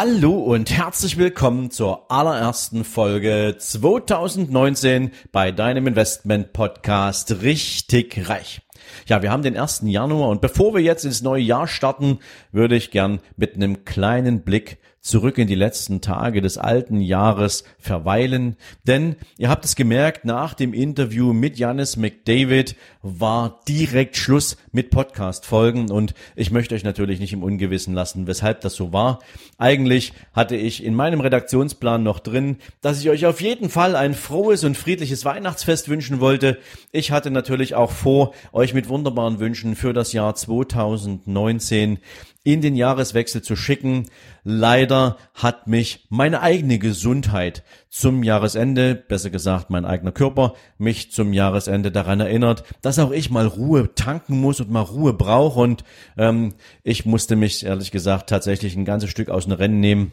Hallo und herzlich willkommen zur allerersten Folge 2019 bei deinem Investment Podcast Richtig Reich. Ja, wir haben den 1. Januar und bevor wir jetzt ins neue Jahr starten, würde ich gern mit einem kleinen Blick zurück in die letzten Tage des alten Jahres verweilen. Denn ihr habt es gemerkt, nach dem Interview mit Janis McDavid war direkt Schluss mit Podcast-Folgen und ich möchte euch natürlich nicht im Ungewissen lassen, weshalb das so war. Eigentlich hatte ich in meinem Redaktionsplan noch drin, dass ich euch auf jeden Fall ein frohes und friedliches Weihnachtsfest wünschen wollte. Ich hatte natürlich auch vor, euch mit wunderbaren Wünschen für das Jahr 2019 in den Jahreswechsel zu schicken. Leider hat mich meine eigene Gesundheit zum Jahresende, besser gesagt mein eigener Körper, mich zum Jahresende daran erinnert, dass auch ich mal Ruhe tanken muss und mal Ruhe brauche. Und ähm, ich musste mich ehrlich gesagt tatsächlich ein ganzes Stück aus dem Rennen nehmen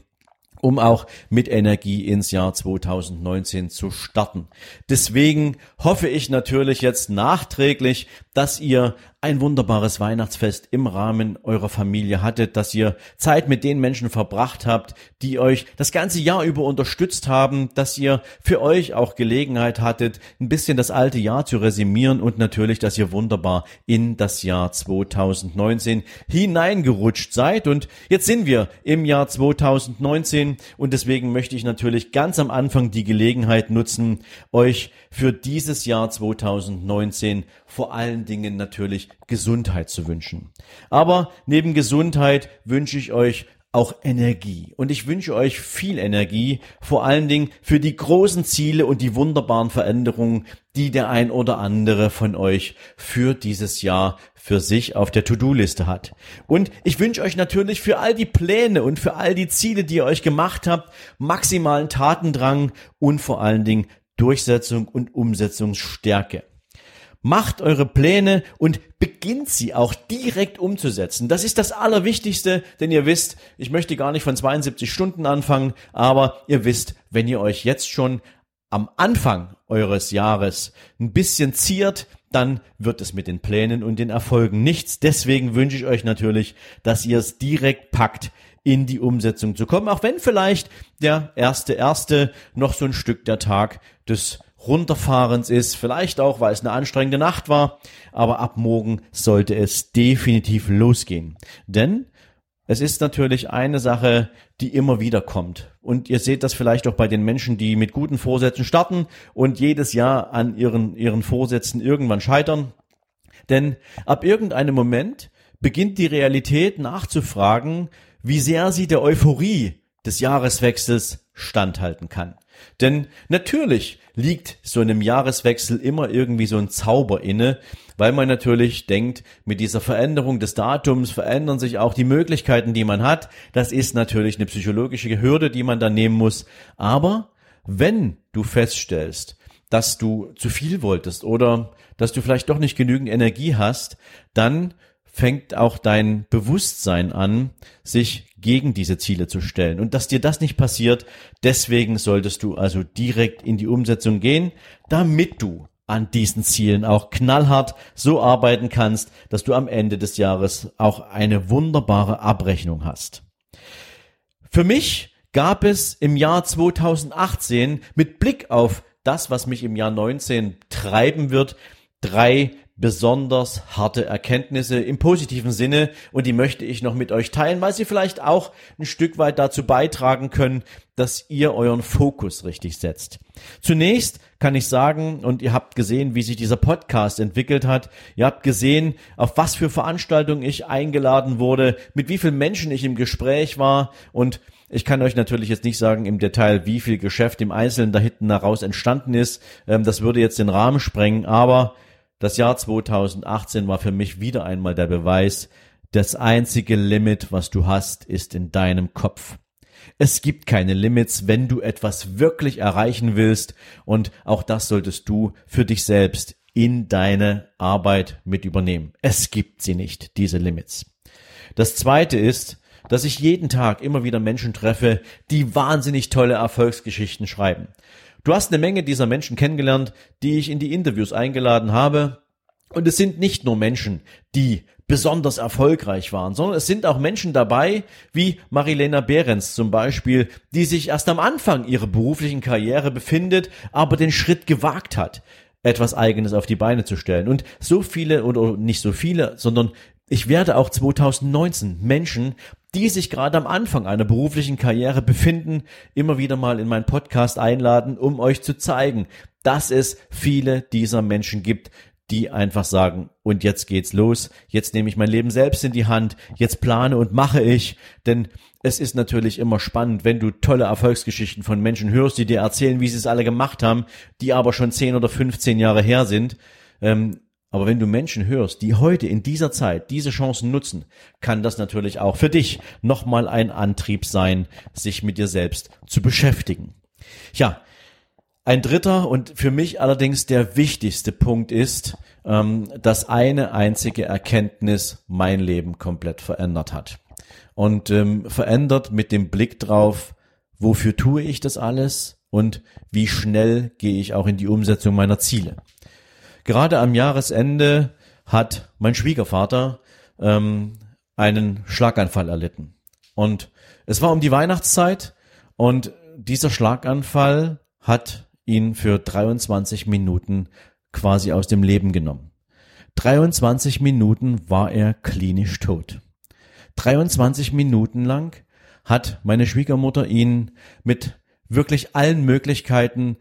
um auch mit Energie ins Jahr 2019 zu starten. Deswegen hoffe ich natürlich jetzt nachträglich, dass ihr ein wunderbares Weihnachtsfest im Rahmen eurer Familie hattet, dass ihr Zeit mit den Menschen verbracht habt, die euch das ganze Jahr über unterstützt haben, dass ihr für euch auch Gelegenheit hattet, ein bisschen das alte Jahr zu resümieren und natürlich, dass ihr wunderbar in das Jahr 2019 hineingerutscht seid. Und jetzt sind wir im Jahr 2019 und deswegen möchte ich natürlich ganz am Anfang die Gelegenheit nutzen, euch für dieses Jahr 2019 vor allen Dingen natürlich Gesundheit zu wünschen. Aber neben Gesundheit wünsche ich euch auch Energie. Und ich wünsche euch viel Energie, vor allen Dingen für die großen Ziele und die wunderbaren Veränderungen, die der ein oder andere von euch für dieses Jahr für sich auf der To-Do-Liste hat. Und ich wünsche euch natürlich für all die Pläne und für all die Ziele, die ihr euch gemacht habt, maximalen Tatendrang und vor allen Dingen Durchsetzung und Umsetzungsstärke. Macht eure Pläne und beginnt sie auch direkt umzusetzen. Das ist das Allerwichtigste, denn ihr wisst, ich möchte gar nicht von 72 Stunden anfangen, aber ihr wisst, wenn ihr euch jetzt schon am Anfang eures Jahres ein bisschen ziert, dann wird es mit den Plänen und den Erfolgen nichts. Deswegen wünsche ich euch natürlich, dass ihr es direkt packt, in die Umsetzung zu kommen, auch wenn vielleicht der erste erste noch so ein Stück der Tag des Runterfahrens ist, vielleicht auch, weil es eine anstrengende Nacht war, aber ab morgen sollte es definitiv losgehen. Denn es ist natürlich eine Sache, die immer wieder kommt. Und ihr seht das vielleicht auch bei den Menschen, die mit guten Vorsätzen starten und jedes Jahr an ihren, ihren Vorsätzen irgendwann scheitern. Denn ab irgendeinem Moment beginnt die Realität nachzufragen, wie sehr sie der Euphorie des Jahreswechsels standhalten kann. Denn natürlich liegt so einem Jahreswechsel immer irgendwie so ein Zauber inne, weil man natürlich denkt, mit dieser Veränderung des Datums verändern sich auch die Möglichkeiten, die man hat. Das ist natürlich eine psychologische Hürde, die man dann nehmen muss. Aber wenn du feststellst, dass du zu viel wolltest oder dass du vielleicht doch nicht genügend Energie hast, dann fängt auch dein Bewusstsein an, sich gegen diese Ziele zu stellen. Und dass dir das nicht passiert, deswegen solltest du also direkt in die Umsetzung gehen, damit du an diesen Zielen auch knallhart so arbeiten kannst, dass du am Ende des Jahres auch eine wunderbare Abrechnung hast. Für mich gab es im Jahr 2018 mit Blick auf das, was mich im Jahr 19 treiben wird, drei besonders harte Erkenntnisse im positiven Sinne und die möchte ich noch mit euch teilen, weil sie vielleicht auch ein Stück weit dazu beitragen können, dass ihr euren Fokus richtig setzt. Zunächst kann ich sagen, und ihr habt gesehen, wie sich dieser Podcast entwickelt hat, ihr habt gesehen, auf was für Veranstaltungen ich eingeladen wurde, mit wie vielen Menschen ich im Gespräch war und ich kann euch natürlich jetzt nicht sagen im Detail, wie viel Geschäft im Einzelnen da hinten heraus entstanden ist. Ähm, das würde jetzt den Rahmen sprengen, aber das Jahr 2018 war für mich wieder einmal der Beweis, das einzige Limit, was du hast, ist in deinem Kopf. Es gibt keine Limits, wenn du etwas wirklich erreichen willst und auch das solltest du für dich selbst in deine Arbeit mit übernehmen. Es gibt sie nicht, diese Limits. Das zweite ist, dass ich jeden Tag immer wieder Menschen treffe, die wahnsinnig tolle Erfolgsgeschichten schreiben. Du hast eine Menge dieser Menschen kennengelernt, die ich in die Interviews eingeladen habe. Und es sind nicht nur Menschen, die besonders erfolgreich waren, sondern es sind auch Menschen dabei, wie Marilena Behrens zum Beispiel, die sich erst am Anfang ihrer beruflichen Karriere befindet, aber den Schritt gewagt hat, etwas Eigenes auf die Beine zu stellen. Und so viele, oder nicht so viele, sondern ich werde auch 2019 Menschen, die sich gerade am Anfang einer beruflichen Karriere befinden, immer wieder mal in meinen Podcast einladen, um euch zu zeigen, dass es viele dieser Menschen gibt, die einfach sagen, und jetzt geht's los, jetzt nehme ich mein Leben selbst in die Hand, jetzt plane und mache ich, denn es ist natürlich immer spannend, wenn du tolle Erfolgsgeschichten von Menschen hörst, die dir erzählen, wie sie es alle gemacht haben, die aber schon 10 oder 15 Jahre her sind. Ähm, aber wenn du Menschen hörst, die heute in dieser Zeit diese Chancen nutzen, kann das natürlich auch für dich nochmal ein Antrieb sein, sich mit dir selbst zu beschäftigen. Ja, ein dritter und für mich allerdings der wichtigste Punkt ist, ähm, dass eine einzige Erkenntnis mein Leben komplett verändert hat. Und ähm, verändert mit dem Blick drauf, wofür tue ich das alles und wie schnell gehe ich auch in die Umsetzung meiner Ziele. Gerade am Jahresende hat mein Schwiegervater ähm, einen Schlaganfall erlitten. Und es war um die Weihnachtszeit und dieser Schlaganfall hat ihn für 23 Minuten quasi aus dem Leben genommen. 23 Minuten war er klinisch tot. 23 Minuten lang hat meine Schwiegermutter ihn mit wirklich allen Möglichkeiten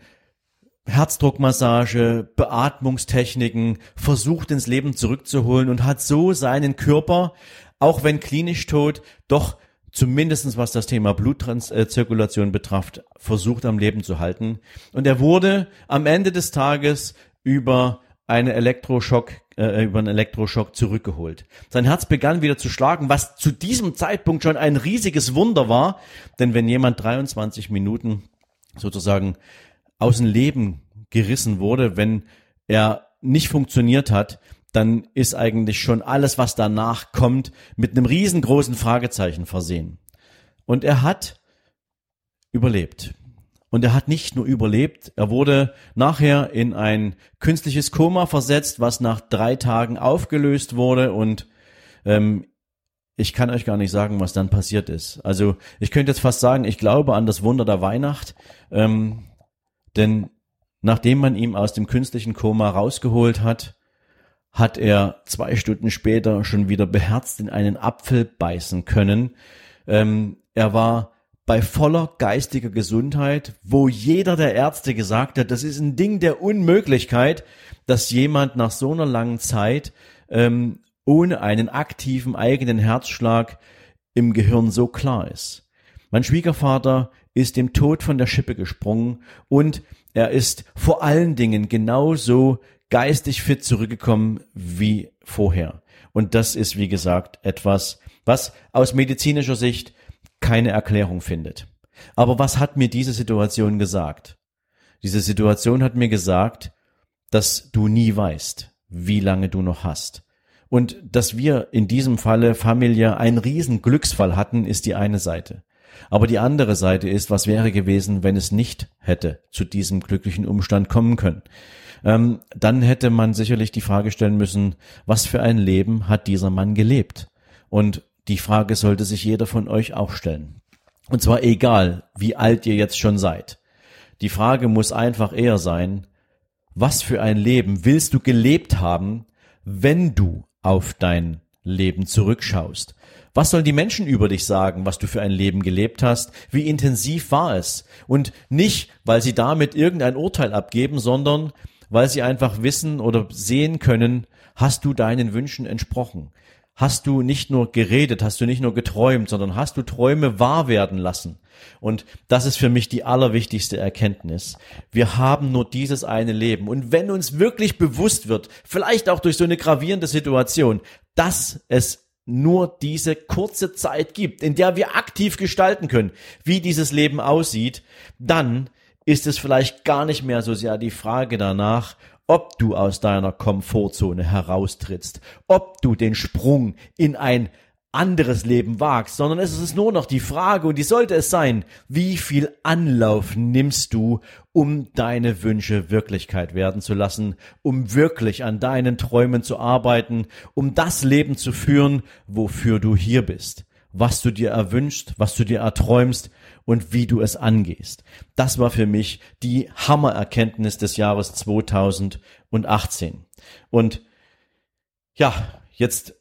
Herzdruckmassage, Beatmungstechniken versucht ins Leben zurückzuholen und hat so seinen Körper, auch wenn klinisch tot, doch zumindestens was das Thema Blutzirkulation betraf, versucht am Leben zu halten. Und er wurde am Ende des Tages über eine Elektroschock, äh, über einen Elektroschock zurückgeholt. Sein Herz begann wieder zu schlagen, was zu diesem Zeitpunkt schon ein riesiges Wunder war, denn wenn jemand 23 Minuten sozusagen aus dem Leben gerissen wurde, wenn er nicht funktioniert hat, dann ist eigentlich schon alles, was danach kommt, mit einem riesengroßen Fragezeichen versehen. Und er hat überlebt. Und er hat nicht nur überlebt, er wurde nachher in ein künstliches Koma versetzt, was nach drei Tagen aufgelöst wurde und ähm, ich kann euch gar nicht sagen, was dann passiert ist. Also ich könnte jetzt fast sagen, ich glaube an das Wunder der Weihnacht, ähm, denn nachdem man ihm aus dem künstlichen Koma rausgeholt hat, hat er zwei Stunden später schon wieder beherzt in einen Apfel beißen können. Ähm, er war bei voller geistiger Gesundheit, wo jeder der Ärzte gesagt hat, das ist ein Ding der Unmöglichkeit, dass jemand nach so einer langen Zeit ähm, ohne einen aktiven eigenen Herzschlag im Gehirn so klar ist. Mein Schwiegervater ist dem Tod von der Schippe gesprungen und er ist vor allen Dingen genauso geistig fit zurückgekommen wie vorher. Und das ist, wie gesagt, etwas, was aus medizinischer Sicht keine Erklärung findet. Aber was hat mir diese Situation gesagt? Diese Situation hat mir gesagt, dass du nie weißt, wie lange du noch hast. Und dass wir in diesem Falle familiär einen riesen Glücksfall hatten, ist die eine Seite. Aber die andere Seite ist, was wäre gewesen, wenn es nicht hätte zu diesem glücklichen Umstand kommen können. Ähm, dann hätte man sicherlich die Frage stellen müssen, was für ein Leben hat dieser Mann gelebt? Und die Frage sollte sich jeder von euch auch stellen. Und zwar egal, wie alt ihr jetzt schon seid. Die Frage muss einfach eher sein, was für ein Leben willst du gelebt haben, wenn du auf dein Leben zurückschaust? Was sollen die Menschen über dich sagen, was du für ein Leben gelebt hast? Wie intensiv war es? Und nicht, weil sie damit irgendein Urteil abgeben, sondern weil sie einfach wissen oder sehen können, hast du deinen Wünschen entsprochen? Hast du nicht nur geredet, hast du nicht nur geträumt, sondern hast du Träume wahr werden lassen? Und das ist für mich die allerwichtigste Erkenntnis. Wir haben nur dieses eine Leben. Und wenn uns wirklich bewusst wird, vielleicht auch durch so eine gravierende Situation, dass es nur diese kurze Zeit gibt, in der wir aktiv gestalten können, wie dieses Leben aussieht, dann ist es vielleicht gar nicht mehr so sehr die Frage danach, ob du aus deiner Komfortzone heraustrittst, ob du den Sprung in ein anderes Leben wagst, sondern es ist nur noch die Frage, und die sollte es sein, wie viel Anlauf nimmst du, um deine Wünsche Wirklichkeit werden zu lassen, um wirklich an deinen Träumen zu arbeiten, um das Leben zu führen, wofür du hier bist, was du dir erwünscht, was du dir erträumst und wie du es angehst. Das war für mich die Hammererkenntnis des Jahres 2018. Und ja, jetzt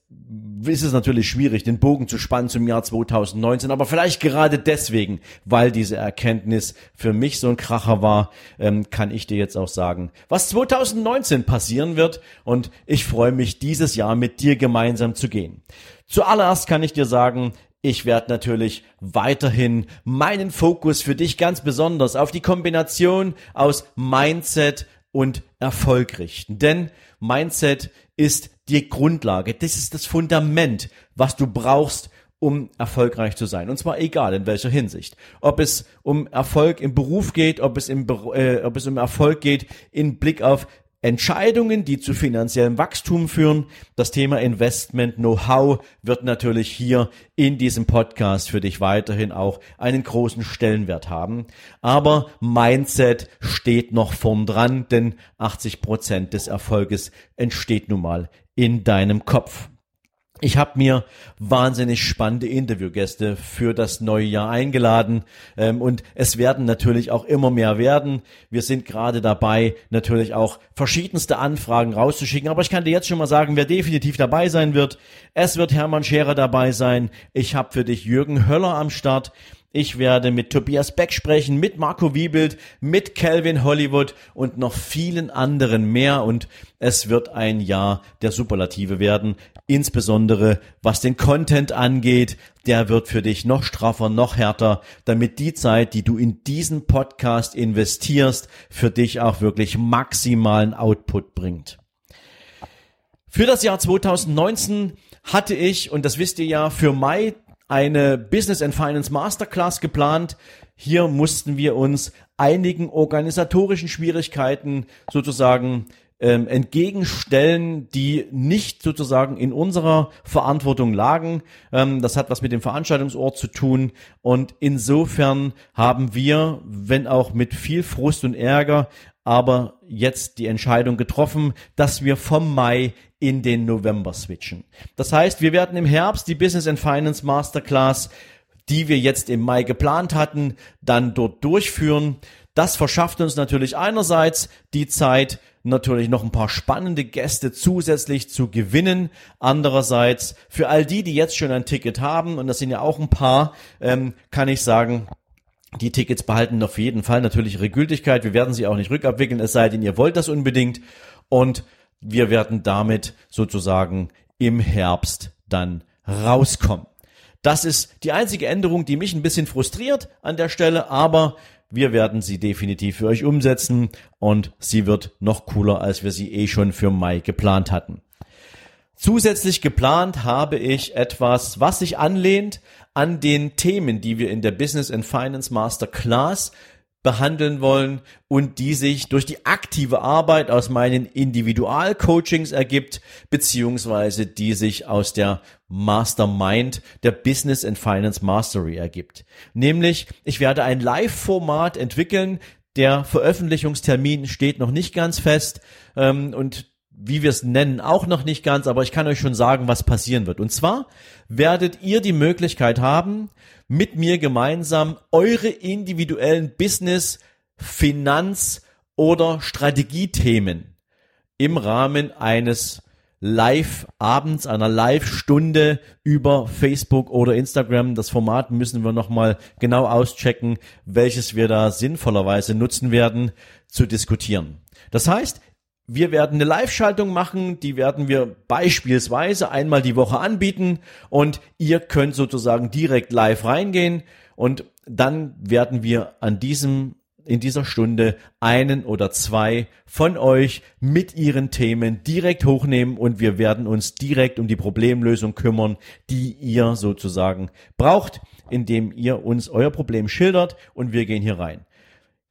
ist es natürlich schwierig, den Bogen zu spannen zum Jahr 2019, aber vielleicht gerade deswegen, weil diese Erkenntnis für mich so ein Kracher war, ähm, kann ich dir jetzt auch sagen, was 2019 passieren wird und ich freue mich, dieses Jahr mit dir gemeinsam zu gehen. Zuallererst kann ich dir sagen, ich werde natürlich weiterhin meinen Fokus für dich ganz besonders auf die Kombination aus Mindset und Erfolg richten. Denn Mindset ist die Grundlage, das ist das Fundament, was du brauchst, um erfolgreich zu sein. Und zwar egal in welcher Hinsicht. Ob es um Erfolg im Beruf geht, ob es, im, äh, ob es um Erfolg geht in Blick auf Entscheidungen, die zu finanziellem Wachstum führen. Das Thema Investment Know-how wird natürlich hier in diesem Podcast für dich weiterhin auch einen großen Stellenwert haben. Aber Mindset steht noch vorn dran, denn 80 Prozent des Erfolges entsteht nun mal in deinem Kopf. Ich habe mir wahnsinnig spannende Interviewgäste für das neue Jahr eingeladen ähm, und es werden natürlich auch immer mehr werden. Wir sind gerade dabei, natürlich auch verschiedenste Anfragen rauszuschicken, aber ich kann dir jetzt schon mal sagen, wer definitiv dabei sein wird. Es wird Hermann Scherer dabei sein. Ich habe für dich Jürgen Höller am Start. Ich werde mit Tobias Beck sprechen, mit Marco Wiebelt, mit Calvin Hollywood und noch vielen anderen mehr. Und es wird ein Jahr der Superlative werden. Insbesondere was den Content angeht. Der wird für dich noch straffer, noch härter, damit die Zeit, die du in diesen Podcast investierst, für dich auch wirklich maximalen Output bringt. Für das Jahr 2019 hatte ich, und das wisst ihr ja, für Mai eine Business and Finance Masterclass geplant. Hier mussten wir uns einigen organisatorischen Schwierigkeiten sozusagen ähm, entgegenstellen, die nicht sozusagen in unserer Verantwortung lagen. Ähm, das hat was mit dem Veranstaltungsort zu tun. Und insofern haben wir, wenn auch mit viel Frust und Ärger, aber jetzt die Entscheidung getroffen, dass wir vom Mai in den November switchen. Das heißt, wir werden im Herbst die Business and Finance Masterclass, die wir jetzt im Mai geplant hatten, dann dort durchführen. Das verschafft uns natürlich einerseits die Zeit, natürlich noch ein paar spannende Gäste zusätzlich zu gewinnen. Andererseits für all die, die jetzt schon ein Ticket haben, und das sind ja auch ein paar, ähm, kann ich sagen, die Tickets behalten auf jeden Fall natürlich ihre Gültigkeit. Wir werden sie auch nicht rückabwickeln, es sei denn, ihr wollt das unbedingt. Und wir werden damit sozusagen im Herbst dann rauskommen. Das ist die einzige Änderung, die mich ein bisschen frustriert an der Stelle, aber wir werden sie definitiv für euch umsetzen und sie wird noch cooler, als wir sie eh schon für Mai geplant hatten. Zusätzlich geplant habe ich etwas, was sich anlehnt an den Themen, die wir in der Business and Finance Master Class behandeln wollen und die sich durch die aktive Arbeit aus meinen Individualcoachings ergibt, beziehungsweise die sich aus der Mastermind der Business and Finance Mastery ergibt. Nämlich, ich werde ein Live-Format entwickeln, der Veröffentlichungstermin steht noch nicht ganz fest ähm, und wie wir es nennen, auch noch nicht ganz, aber ich kann euch schon sagen, was passieren wird. Und zwar werdet ihr die Möglichkeit haben, mit mir gemeinsam eure individuellen Business, Finanz oder Strategiethemen im Rahmen eines live abends, einer Live-Stunde über Facebook oder Instagram. Das Format müssen wir nochmal genau auschecken, welches wir da sinnvollerweise nutzen werden, zu diskutieren. Das heißt, wir werden eine Live-Schaltung machen, die werden wir beispielsweise einmal die Woche anbieten und ihr könnt sozusagen direkt live reingehen und dann werden wir an diesem in dieser Stunde einen oder zwei von euch mit ihren Themen direkt hochnehmen und wir werden uns direkt um die Problemlösung kümmern, die ihr sozusagen braucht, indem ihr uns euer Problem schildert und wir gehen hier rein.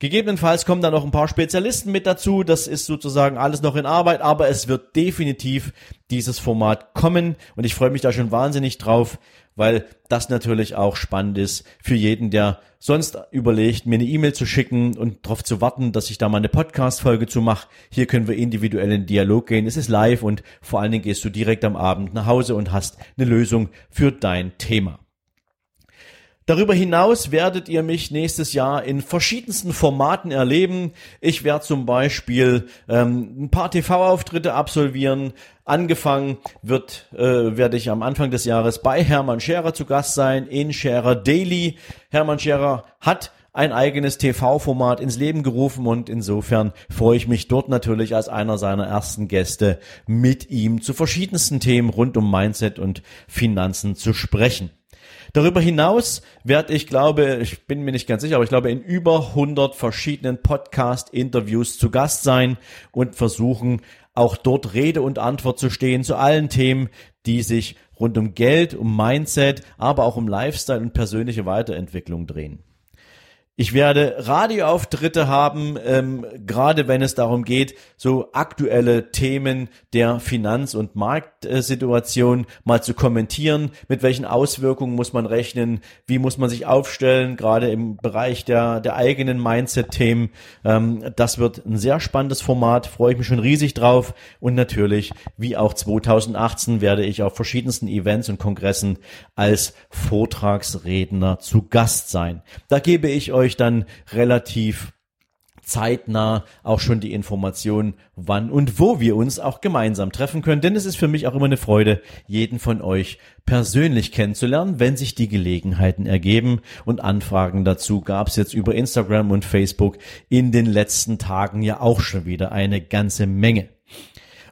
Gegebenenfalls kommen da noch ein paar Spezialisten mit dazu. Das ist sozusagen alles noch in Arbeit, aber es wird definitiv dieses Format kommen und ich freue mich da schon wahnsinnig drauf, weil das natürlich auch spannend ist für jeden, der sonst überlegt, mir eine E-Mail zu schicken und darauf zu warten, dass ich da mal eine Podcast-Folge zu mache. Hier können wir individuell in Dialog gehen. Es ist live und vor allen Dingen gehst du direkt am Abend nach Hause und hast eine Lösung für dein Thema. Darüber hinaus werdet ihr mich nächstes Jahr in verschiedensten Formaten erleben. Ich werde zum Beispiel ähm, ein paar TV-Auftritte absolvieren. Angefangen wird, äh, werde ich am Anfang des Jahres bei Hermann Scherer zu Gast sein in Scherer Daily. Hermann Scherer hat ein eigenes TV-Format ins Leben gerufen und insofern freue ich mich dort natürlich als einer seiner ersten Gäste mit ihm zu verschiedensten Themen rund um Mindset und Finanzen zu sprechen. Darüber hinaus werde ich glaube, ich bin mir nicht ganz sicher, aber ich glaube in über 100 verschiedenen Podcast-Interviews zu Gast sein und versuchen auch dort Rede und Antwort zu stehen zu allen Themen, die sich rund um Geld, um Mindset, aber auch um Lifestyle und persönliche Weiterentwicklung drehen. Ich werde Radioauftritte haben, ähm, gerade wenn es darum geht, so aktuelle Themen der Finanz- und Marktsituation mal zu kommentieren. Mit welchen Auswirkungen muss man rechnen? Wie muss man sich aufstellen? Gerade im Bereich der, der eigenen Mindset-Themen. Ähm, das wird ein sehr spannendes Format. Freue ich mich schon riesig drauf. Und natürlich, wie auch 2018, werde ich auf verschiedensten Events und Kongressen als Vortragsredner zu Gast sein. Da gebe ich euch euch dann relativ zeitnah auch schon die Information, wann und wo wir uns auch gemeinsam treffen können. Denn es ist für mich auch immer eine Freude, jeden von euch persönlich kennenzulernen, wenn sich die Gelegenheiten ergeben. Und Anfragen dazu gab es jetzt über Instagram und Facebook in den letzten Tagen ja auch schon wieder eine ganze Menge.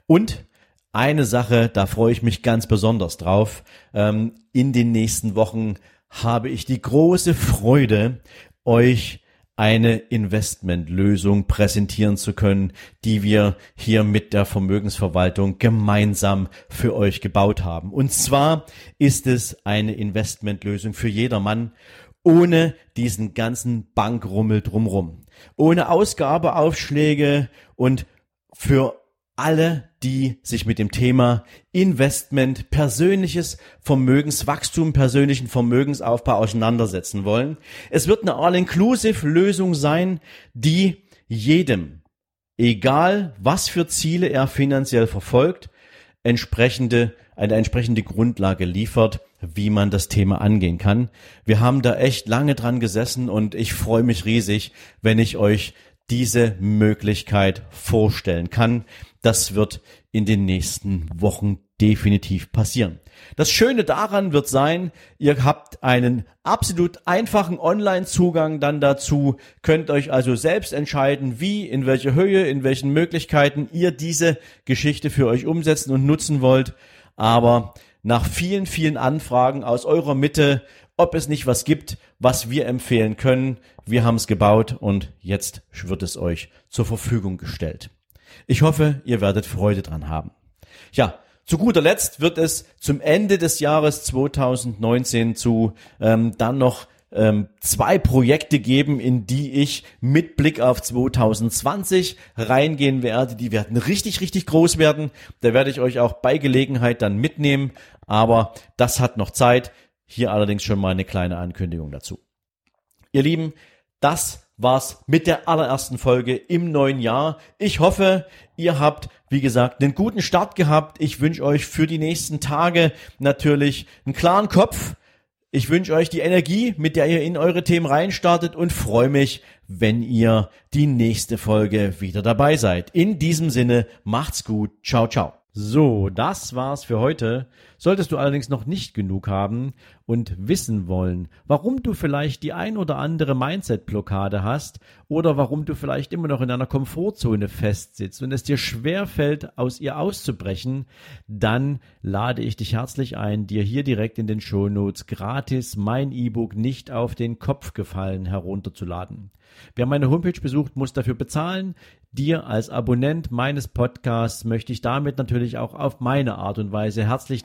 Und eine Sache, da freue ich mich ganz besonders drauf. Ähm, in den nächsten Wochen habe ich die große Freude, euch eine Investmentlösung präsentieren zu können, die wir hier mit der Vermögensverwaltung gemeinsam für euch gebaut haben. Und zwar ist es eine Investmentlösung für jedermann ohne diesen ganzen Bankrummel drumrum, ohne Ausgabeaufschläge und für alle, die sich mit dem Thema Investment, persönliches Vermögenswachstum, persönlichen Vermögensaufbau auseinandersetzen wollen. Es wird eine All-Inclusive-Lösung sein, die jedem, egal was für Ziele er finanziell verfolgt, entsprechende, eine entsprechende Grundlage liefert, wie man das Thema angehen kann. Wir haben da echt lange dran gesessen und ich freue mich riesig, wenn ich euch diese Möglichkeit vorstellen kann. Das wird in den nächsten Wochen definitiv passieren. Das Schöne daran wird sein, ihr habt einen absolut einfachen Online-Zugang dann dazu, könnt euch also selbst entscheiden, wie, in welcher Höhe, in welchen Möglichkeiten ihr diese Geschichte für euch umsetzen und nutzen wollt. Aber nach vielen, vielen Anfragen aus eurer Mitte, ob es nicht was gibt, was wir empfehlen können. Wir haben es gebaut und jetzt wird es euch zur Verfügung gestellt. Ich hoffe, ihr werdet Freude dran haben. Ja, zu guter Letzt wird es zum Ende des Jahres 2019 zu ähm, dann noch ähm, zwei Projekte geben, in die ich mit Blick auf 2020 reingehen werde. Die werden richtig, richtig groß werden. Da werde ich euch auch bei Gelegenheit dann mitnehmen. Aber das hat noch Zeit. Hier allerdings schon mal eine kleine Ankündigung dazu. Ihr Lieben, das war's mit der allerersten Folge im neuen Jahr. Ich hoffe, ihr habt, wie gesagt, einen guten Start gehabt. Ich wünsche euch für die nächsten Tage natürlich einen klaren Kopf. Ich wünsche euch die Energie, mit der ihr in eure Themen reinstartet und freue mich, wenn ihr die nächste Folge wieder dabei seid. In diesem Sinne, macht's gut. Ciao, ciao. So, das war's für heute. Solltest du allerdings noch nicht genug haben und wissen wollen, warum du vielleicht die ein oder andere Mindset-Blockade hast oder warum du vielleicht immer noch in einer Komfortzone festsitzt und es dir schwer fällt, aus ihr auszubrechen, dann lade ich dich herzlich ein, dir hier direkt in den Shownotes gratis mein E-Book nicht auf den Kopf gefallen herunterzuladen. Wer meine Homepage besucht, muss dafür bezahlen. Dir als Abonnent meines Podcasts möchte ich damit natürlich auch auf meine Art und Weise herzlich